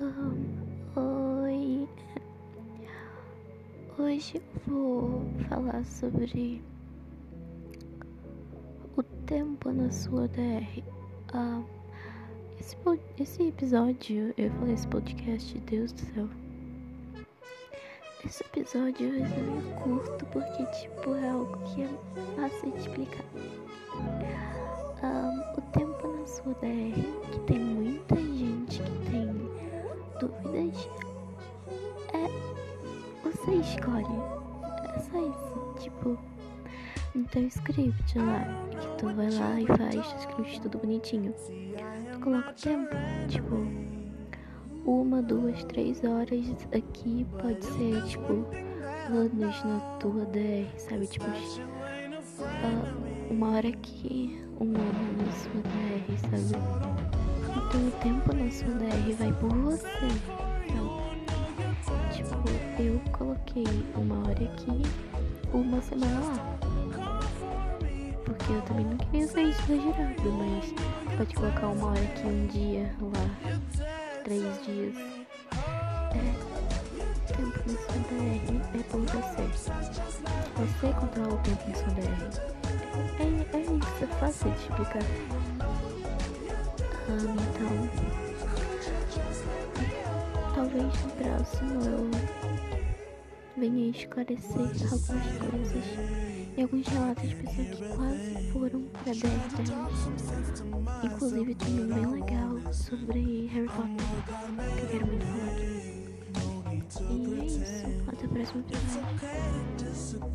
Oi. Hoje eu vou falar sobre o tempo na sua DR. Ah, esse, esse episódio, eu falei esse podcast, Deus do céu. Esse episódio vai ser meio curto porque, tipo, é algo que é fácil de explicar. Um, o tempo na sua DR, que tem muita dúvidas, é. Você escolhe. É só isso. Tipo, no teu script lá, que tu vai lá e faz o script tudo bonitinho. Tu coloca o tempo, tipo, uma, duas, três horas aqui pode ser, tipo, anos na tua DR, sabe? Tipo, uh, uma hora aqui, um ano na sua DR, sabe? Então o tempo na sua DR vai por você, sabe? Tipo, eu coloquei uma hora aqui, uma semana lá. Porque eu também não queria ser exagerado, mas pode colocar uma hora aqui, um dia lá, três dias. É, tempo na sua DR é por você. Você controla o tempo na sua DR. É, é isso, é fácil de explicar. Então. Talvez no próximo eu venha esclarecer algumas coisas e alguns relatos de pessoas que quase foram pra 10 delas. Inclusive também bem legal sobre Harry Potter, que eu quero muito falar. E é isso. Até o próximo episódio.